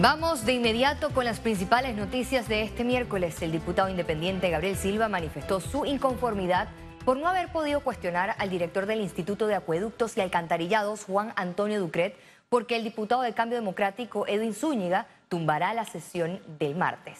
Vamos de inmediato con las principales noticias de este miércoles. El diputado independiente Gabriel Silva manifestó su inconformidad por no haber podido cuestionar al director del Instituto de Acueductos y Alcantarillados, Juan Antonio Ducret, porque el diputado de Cambio Democrático, Edwin Zúñiga, tumbará la sesión del martes.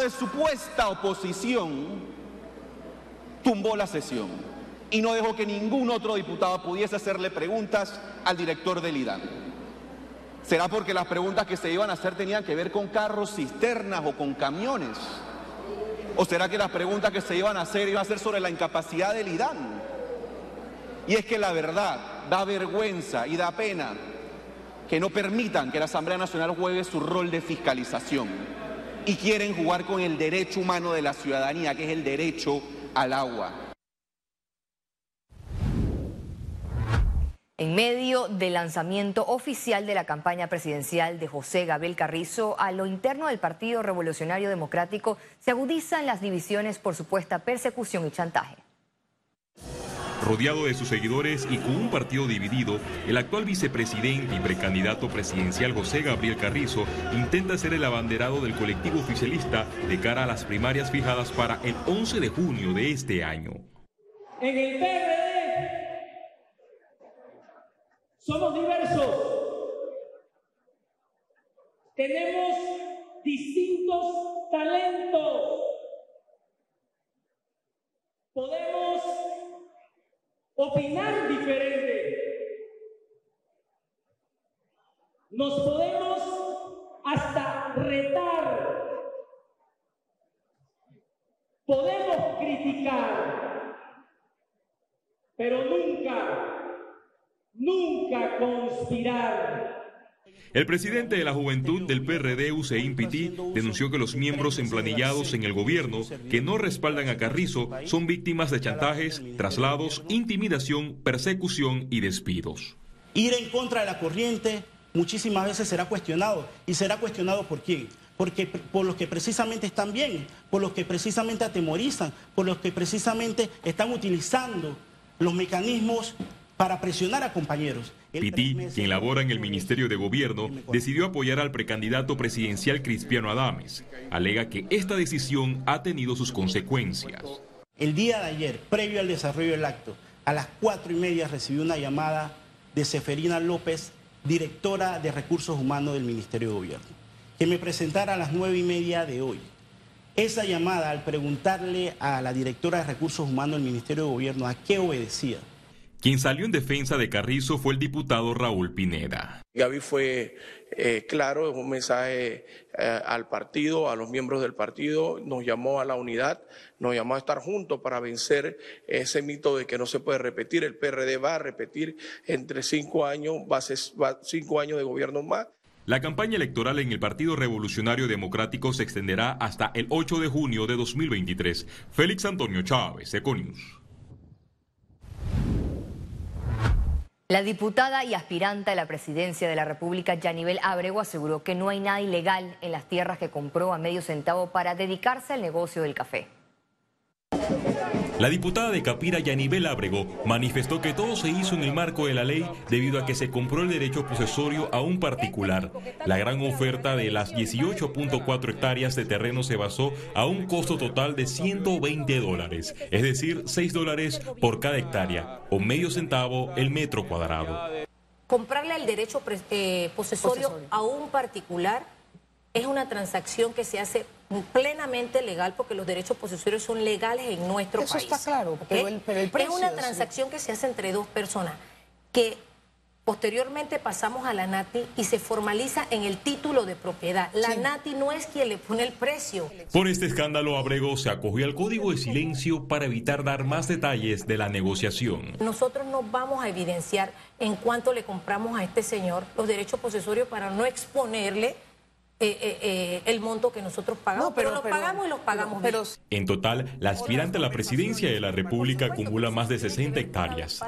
De supuesta oposición tumbó la sesión y no dejó que ningún otro diputado pudiese hacerle preguntas al director del IDAN. ¿Será porque las preguntas que se iban a hacer tenían que ver con carros, cisternas o con camiones? ¿O será que las preguntas que se iban a hacer iban a ser sobre la incapacidad del IDAN? Y es que la verdad da vergüenza y da pena que no permitan que la Asamblea Nacional juegue su rol de fiscalización y quieren jugar con el derecho humano de la ciudadanía, que es el derecho al agua. En medio del lanzamiento oficial de la campaña presidencial de José Gabriel Carrizo, a lo interno del Partido Revolucionario Democrático se agudizan las divisiones por supuesta persecución y chantaje. Rodeado de sus seguidores y con un partido dividido, el actual vicepresidente y precandidato presidencial José Gabriel Carrizo intenta ser el abanderado del colectivo oficialista de cara a las primarias fijadas para el 11 de junio de este año. En el somos diversos. Tenemos distintos talentos. Podemos opinar diferente. Nos podemos hasta retar. Podemos criticar, pero nunca nunca conspirar. El presidente de la Juventud del PRD, Hussein Piti, denunció que los miembros emplanillados en el gobierno que no respaldan a Carrizo son víctimas de chantajes, traslados, intimidación, persecución y despidos. Ir en contra de la corriente muchísimas veces será cuestionado. ¿Y será cuestionado por quién? Porque por los que precisamente están bien, por los que precisamente atemorizan, por los que precisamente están utilizando los mecanismos para presionar a compañeros. Piti, quien labora en el Ministerio de Gobierno, decidió apoyar al precandidato presidencial Cristiano Adames. Alega que esta decisión ha tenido sus consecuencias. El día de ayer, previo al desarrollo del acto, a las cuatro y media recibí una llamada de Seferina López, directora de Recursos Humanos del Ministerio de Gobierno, que me presentara a las nueve y media de hoy. Esa llamada, al preguntarle a la directora de Recursos Humanos del Ministerio de Gobierno a qué obedecía, quien salió en defensa de Carrizo fue el diputado Raúl Pineda. Gaby fue eh, claro, es un mensaje eh, al partido, a los miembros del partido, nos llamó a la unidad, nos llamó a estar juntos para vencer ese mito de que no se puede repetir. El PRD va a repetir entre cinco años, va a ser cinco años de gobierno más. La campaña electoral en el Partido Revolucionario Democrático se extenderá hasta el 8 de junio de 2023. Félix Antonio Chávez, Econius. La diputada y aspirante a la presidencia de la República, Yanibel Abrego, aseguró que no hay nada ilegal en las tierras que compró a medio centavo para dedicarse al negocio del café. La diputada de Capira, Yanibel Ábrego, manifestó que todo se hizo en el marco de la ley debido a que se compró el derecho posesorio a un particular. La gran oferta de las 18.4 hectáreas de terreno se basó a un costo total de 120 dólares, es decir, 6 dólares por cada hectárea, o medio centavo el metro cuadrado. Comprarle el derecho eh, posesorio a un particular es una transacción que se hace plenamente legal porque los derechos posesorios son legales en nuestro país. Eso está claro, pero, el, Es una transacción que se hace entre dos personas que posteriormente pasamos a la NATI y se formaliza en el título de propiedad. La NATI no es quien le pone el precio. Por este escándalo, Abrego se acogió al código de silencio para evitar dar más detalles de la negociación. Nosotros no vamos a evidenciar en cuánto le compramos a este señor los derechos posesorios para no exponerle eh, eh, eh, el monto que nosotros pagamos, pero, los pagamos y los pagamos. Pero, en total, la aspirante a la presidencia de la República acumula más de 60 hectáreas.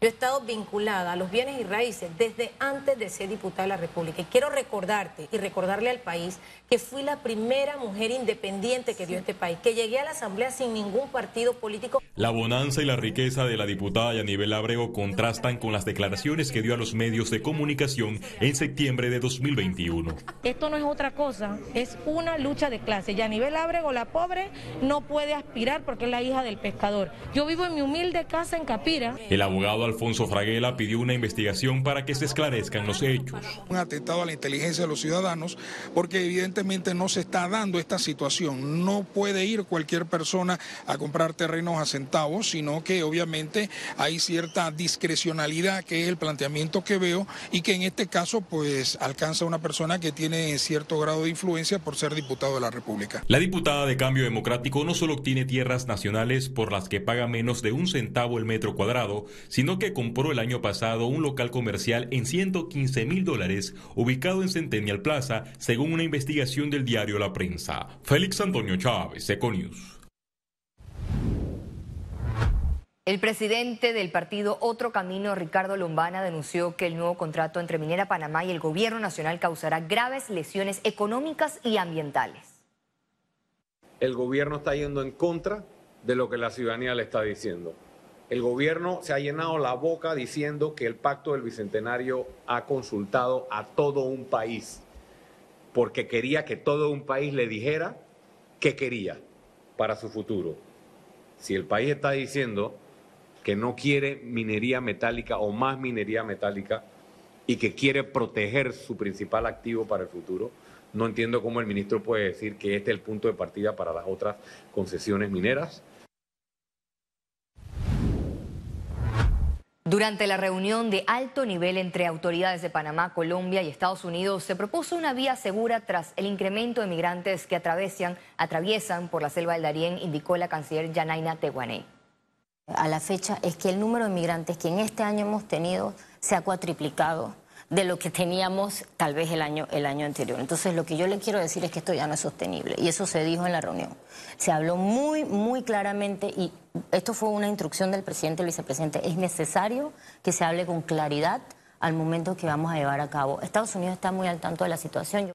Yo he estado vinculada a los bienes y raíces desde antes de ser diputada de la República. Y quiero recordarte y recordarle al país que fui la primera mujer independiente que dio este país, que llegué a la Asamblea sin ningún partido político. La bonanza y la riqueza de la diputada Yanibel Abrego contrastan con las declaraciones que dio a los medios de comunicación en septiembre de 2021. Esto no es otra cosa, es una lucha de clase. Yanibel Abrego, la pobre, no puede aspirar porque es la hija del pescador. Yo vivo en mi humilde casa en Capira. El abogado Alfonso Fraguela pidió una investigación para que se esclarezcan los hechos. Un atentado a la inteligencia de los ciudadanos porque evidentemente no se está dando esta situación. No puede ir cualquier persona a comprar terrenos a centavos, sino que obviamente hay cierta discrecionalidad que es el planteamiento que veo y que en este caso pues alcanza una persona que tiene cierto grado de influencia por ser diputado de la República. La diputada de Cambio Democrático no solo obtiene tierras nacionales por las que paga menos de un centavo el metro cuadrado, sino que compró el año pasado un local comercial en 115 mil dólares ubicado en Centennial Plaza, según una investigación del diario La Prensa. Félix Antonio Chávez, Econius. El presidente del partido Otro Camino, Ricardo Lombana, denunció que el nuevo contrato entre Minera Panamá y el gobierno nacional causará graves lesiones económicas y ambientales. El gobierno está yendo en contra de lo que la ciudadanía le está diciendo. El gobierno se ha llenado la boca diciendo que el pacto del Bicentenario ha consultado a todo un país, porque quería que todo un país le dijera qué quería para su futuro. Si el país está diciendo que no quiere minería metálica o más minería metálica y que quiere proteger su principal activo para el futuro, no entiendo cómo el ministro puede decir que este es el punto de partida para las otras concesiones mineras. Durante la reunión de alto nivel entre autoridades de Panamá, Colombia y Estados Unidos, se propuso una vía segura tras el incremento de migrantes que atraviesan, por la selva del Darién, indicó la canciller Yanaina Tehuané. A la fecha es que el número de migrantes que en este año hemos tenido se ha cuatriplicado de lo que teníamos tal vez el año, el año anterior. Entonces, lo que yo le quiero decir es que esto ya no es sostenible y eso se dijo en la reunión. Se habló muy, muy claramente y esto fue una instrucción del presidente y vicepresidente. Es necesario que se hable con claridad al momento que vamos a llevar a cabo. Estados Unidos está muy al tanto de la situación.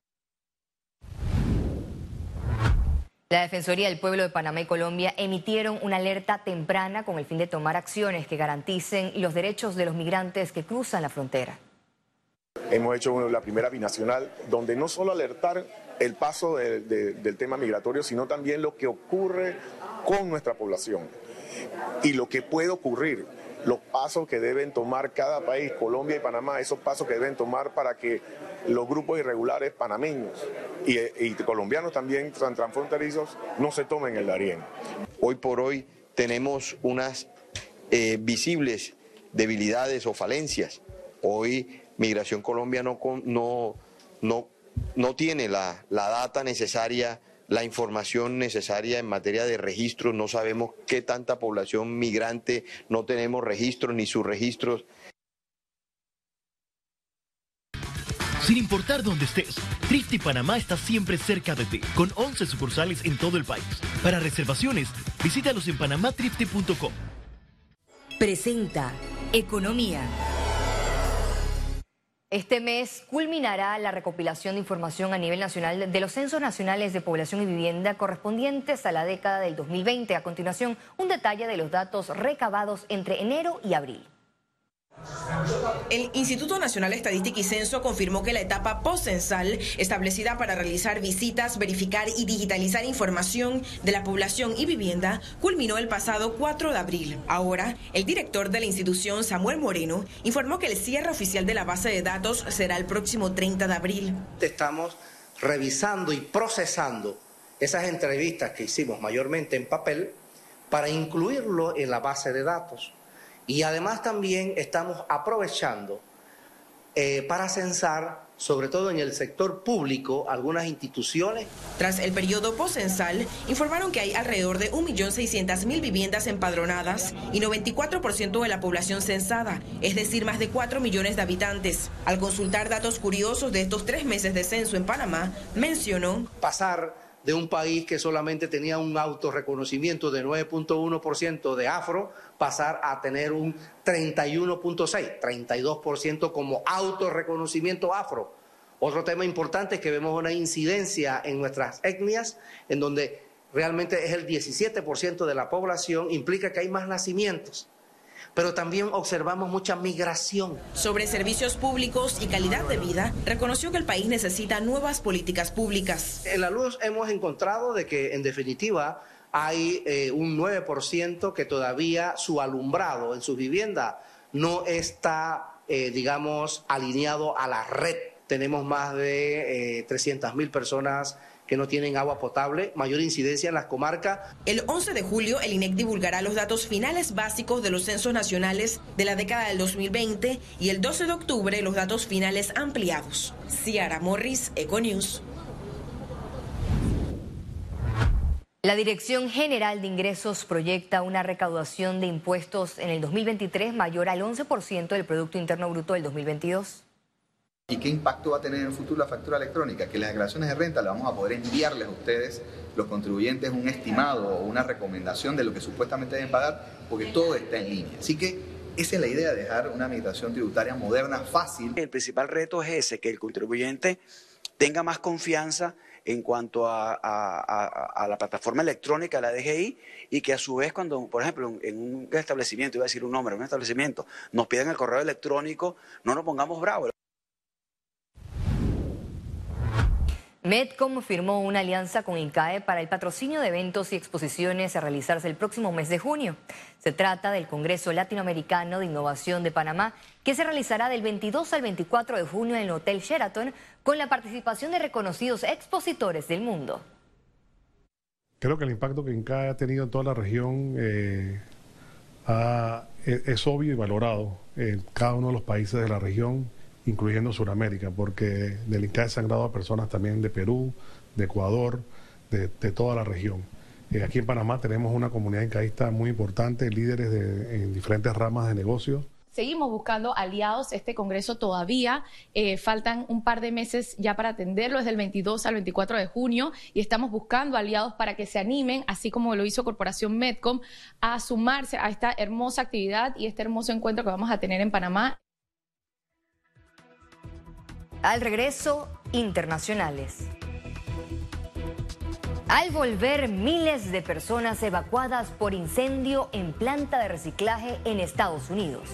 La Defensoría del Pueblo de Panamá y Colombia emitieron una alerta temprana con el fin de tomar acciones que garanticen los derechos de los migrantes que cruzan la frontera. Hemos hecho la primera binacional donde no solo alertar el paso del tema migratorio, sino también lo que ocurre con nuestra población y lo que puede ocurrir, los pasos que deben tomar cada país, Colombia y Panamá, esos pasos que deben tomar para que los grupos irregulares panameños y, colombianos también transfronterizos no se tomen el Darién. Hoy por hoy tenemos unas eh, visibles debilidades o falencias. Hoy Migración Colombia no, no, no, no tiene la, la data necesaria la información necesaria en materia de registros, no sabemos qué tanta población migrante, no tenemos registros ni sus registros. Sin importar dónde estés, Trifte Panamá está siempre cerca de ti, con 11 sucursales en todo el país. Para reservaciones, visítalos en panamatrifte.com. Presenta Economía. Este mes culminará la recopilación de información a nivel nacional de los censos nacionales de población y vivienda correspondientes a la década del 2020. A continuación, un detalle de los datos recabados entre enero y abril. El Instituto Nacional de Estadística y Censo confirmó que la etapa postcensal, establecida para realizar visitas, verificar y digitalizar información de la población y vivienda, culminó el pasado 4 de abril. Ahora, el director de la institución, Samuel Moreno, informó que el cierre oficial de la base de datos será el próximo 30 de abril. Estamos revisando y procesando esas entrevistas que hicimos mayormente en papel para incluirlo en la base de datos. Y además también estamos aprovechando eh, para censar, sobre todo en el sector público, algunas instituciones. Tras el periodo poscensal, informaron que hay alrededor de 1.600.000 viviendas empadronadas y 94% de la población censada, es decir, más de 4 millones de habitantes. Al consultar datos curiosos de estos tres meses de censo en Panamá, mencionó... Pasar de un país que solamente tenía un autorreconocimiento de 9.1% de afro, pasar a tener un 31.6, 32% como autorreconocimiento afro. Otro tema importante es que vemos una incidencia en nuestras etnias, en donde realmente es el 17% de la población, implica que hay más nacimientos pero también observamos mucha migración. Sobre servicios públicos y calidad de vida, reconoció que el país necesita nuevas políticas públicas. En la luz hemos encontrado de que, en definitiva, hay eh, un 9% que todavía su alumbrado en su vivienda no está, eh, digamos, alineado a la red. Tenemos más de eh, 300 mil personas que no tienen agua potable, mayor incidencia en las comarcas. El 11 de julio, el INEC divulgará los datos finales básicos de los censos nacionales de la década del 2020 y el 12 de octubre los datos finales ampliados. Ciara Morris, Econews. La Dirección General de Ingresos proyecta una recaudación de impuestos en el 2023 mayor al 11% del Producto Interno Bruto del 2022. ¿Y qué impacto va a tener en el futuro la factura electrónica? Que las declaraciones de renta las vamos a poder enviarles a ustedes, los contribuyentes, un estimado o una recomendación de lo que supuestamente deben pagar, porque todo está en línea. Así que esa es la idea de dejar una administración tributaria moderna, fácil. El principal reto es ese, que el contribuyente tenga más confianza en cuanto a, la plataforma electrónica la DGI y que a su vez cuando, por ejemplo, en un establecimiento, iba a decir un nombre, un establecimiento, nos piden el correo electrónico, no nos pongamos bravos. Medcom firmó una alianza con INCAE para el patrocinio de eventos y exposiciones a realizarse el próximo mes de junio. Se trata del Congreso Latinoamericano de Innovación de Panamá, que se realizará del 22 al 24 de junio en el Hotel Sheraton, con la participación de reconocidos expositores del mundo. Creo que el impacto que INCAE ha tenido en toda la región eh, ha, es, es obvio y valorado en cada uno de los países de la región incluyendo Sudamérica, porque del INCAE se han dado a personas también de Perú, de Ecuador, de, toda la región. Eh, aquí en Panamá tenemos una comunidad incaísta muy importante, líderes de, en diferentes ramas de negocios. Seguimos buscando aliados. Este Congreso todavía eh, faltan un par de meses ya para atenderlo, es del 22 al 24 de junio, y estamos buscando aliados para que se animen, así como lo hizo Corporación Medcom, a sumarse a esta hermosa actividad y este hermoso encuentro que vamos a tener en Panamá. Al regreso, internacionales. Al volver, miles de personas evacuadas por incendio en planta de reciclaje en Estados Unidos.